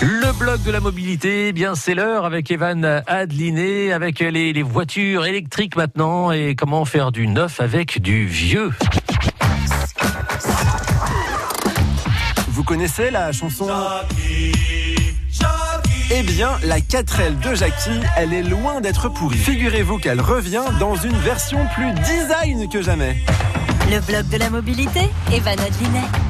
Le blog de la mobilité, eh bien c'est l'heure avec Evan Adliné, avec les, les, voitures électriques maintenant et comment faire du neuf avec du vieux. Vous connaissez la chanson eh bien, la 4L de Jackie, elle est loin d'être pourrie. Figurez-vous qu'elle revient dans une version plus design que jamais. Le blog de la mobilité, Evan Adlinet.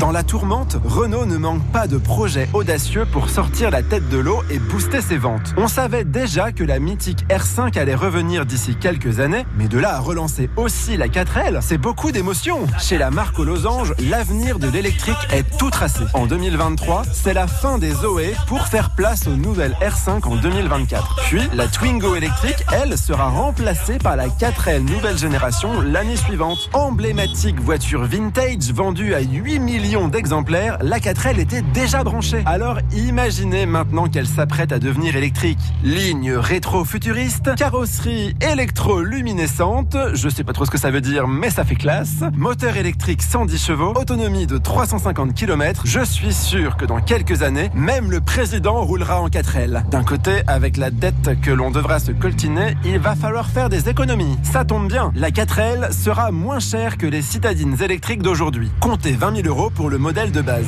Dans la tourmente, Renault ne manque pas de projets audacieux pour sortir la tête de l'eau et booster ses ventes. On savait déjà que la mythique R5 allait revenir d'ici quelques années, mais de là à relancer aussi la 4L, c'est beaucoup d'émotions. Chez la marque aux losanges, l'avenir de l'électrique est tout tracé. En 2023, c'est la fin des Zoé pour faire place aux nouvelles R5 en 2024. Puis, la Twingo électrique, elle, sera remplacée par la 4L nouvelle génération l'année suivante. Emblématique voiture vintage vendue à 8 millions d'exemplaires, la 4L était déjà branchée. Alors imaginez maintenant qu'elle s'apprête à devenir électrique. Ligne rétro-futuriste, carrosserie électro-luminescente, je sais pas trop ce que ça veut dire, mais ça fait classe. Moteur électrique 110 chevaux, autonomie de 350 km. Je suis sûr que dans quelques années, même le président roulera en 4L. D'un côté, avec la dette que l'on devra se coltiner, il va falloir faire des économies. Ça tombe bien, la 4L sera moins chère que les citadines électriques d'aujourd'hui. Comptez 20 000 euros pour le modèle de base.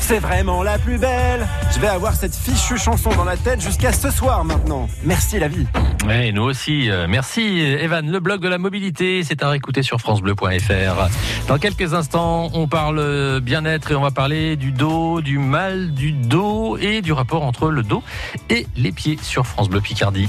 C'est vraiment la plus belle. Je vais avoir cette fichue chanson dans la tête jusqu'à ce soir maintenant. Merci la vie. Oui, nous aussi. Merci Evan. Le blog de la mobilité, c'est à réécouter sur francebleu.fr. Dans quelques instants, on parle bien-être et on va parler du dos, du mal du dos et du rapport entre le dos et les pieds sur France Bleu Picardie.